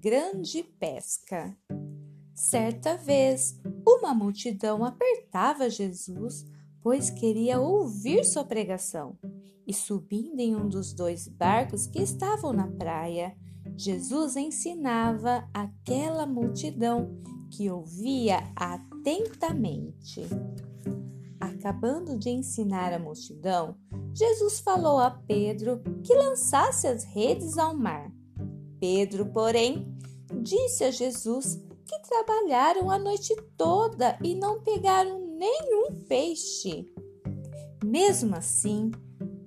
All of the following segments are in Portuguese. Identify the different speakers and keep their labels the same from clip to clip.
Speaker 1: grande pesca. Certa vez, uma multidão apertava Jesus, pois queria ouvir sua pregação. E subindo em um dos dois barcos que estavam na praia, Jesus ensinava aquela multidão que ouvia atentamente. Acabando de ensinar a multidão, Jesus falou a Pedro que lançasse as redes ao mar. Pedro, porém, disse a Jesus que trabalharam a noite toda e não pegaram nenhum peixe. Mesmo assim,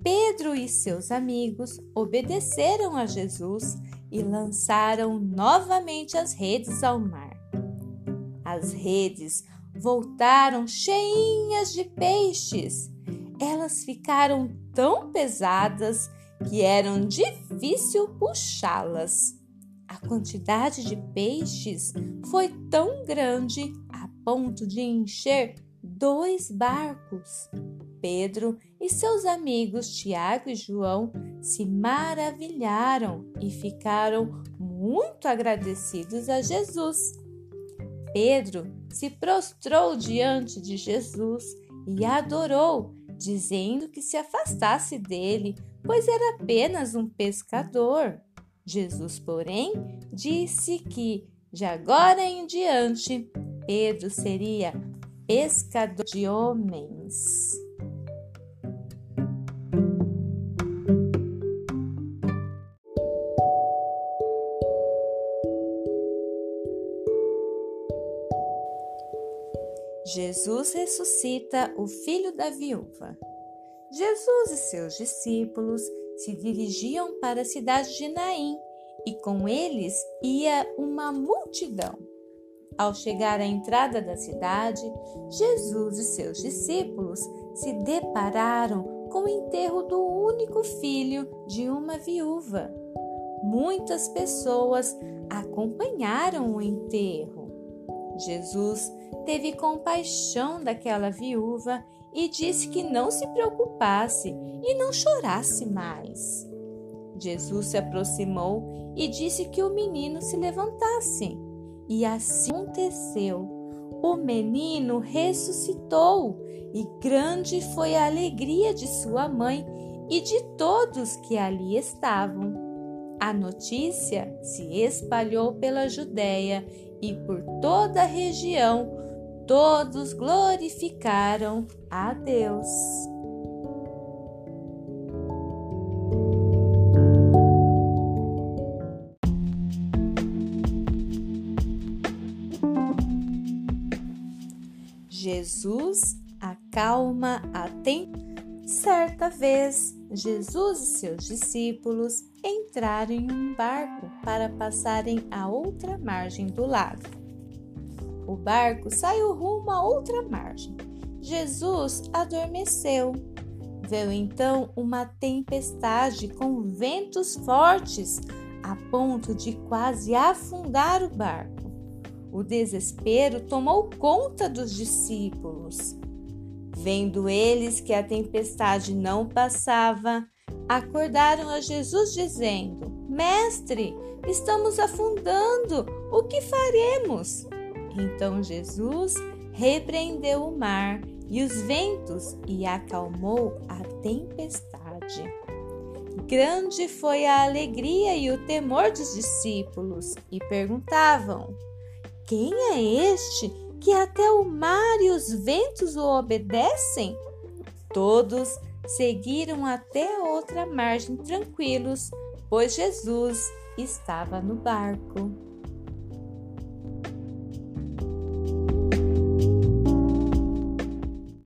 Speaker 1: Pedro e seus amigos obedeceram a Jesus e lançaram novamente as redes ao mar. As redes voltaram cheinhas de peixes. Elas ficaram tão pesadas que eram difícil puxá-las. A quantidade de peixes foi tão grande a ponto de encher dois barcos. Pedro e seus amigos Tiago e João se maravilharam e ficaram muito agradecidos a Jesus. Pedro se prostrou diante de Jesus e adorou, dizendo que se afastasse dele, pois era apenas um pescador. Jesus, porém, disse que de agora em diante Pedro seria pescador de homens. Jesus ressuscita o filho da viúva. Jesus e seus discípulos se dirigiam para a cidade de Naim e com eles ia uma multidão. Ao chegar à entrada da cidade, Jesus e seus discípulos se depararam com o enterro do único filho de uma viúva. Muitas pessoas acompanharam o enterro. Jesus teve compaixão daquela viúva e disse que não se preocupasse e não chorasse mais. Jesus se aproximou e disse que o menino se levantasse. E assim aconteceu. O menino ressuscitou e grande foi a alegria de sua mãe e de todos que ali estavam. A notícia se espalhou pela Judéia e por toda a região todos glorificaram a Deus. Jesus acalma a tempestade. Certa vez, Jesus e seus discípulos entraram em um barco para passarem à outra margem do lago. O barco saiu rumo a outra margem. Jesus adormeceu. Veio então uma tempestade com ventos fortes a ponto de quase afundar o barco. O desespero tomou conta dos discípulos. Vendo eles que a tempestade não passava, acordaram a Jesus dizendo: Mestre, estamos afundando, o que faremos? Então Jesus repreendeu o mar e os ventos e acalmou a tempestade. Grande foi a alegria e o temor dos discípulos e perguntavam: Quem é este que até o mar e os ventos o obedecem? Todos seguiram até outra margem tranquilos, pois Jesus estava no barco.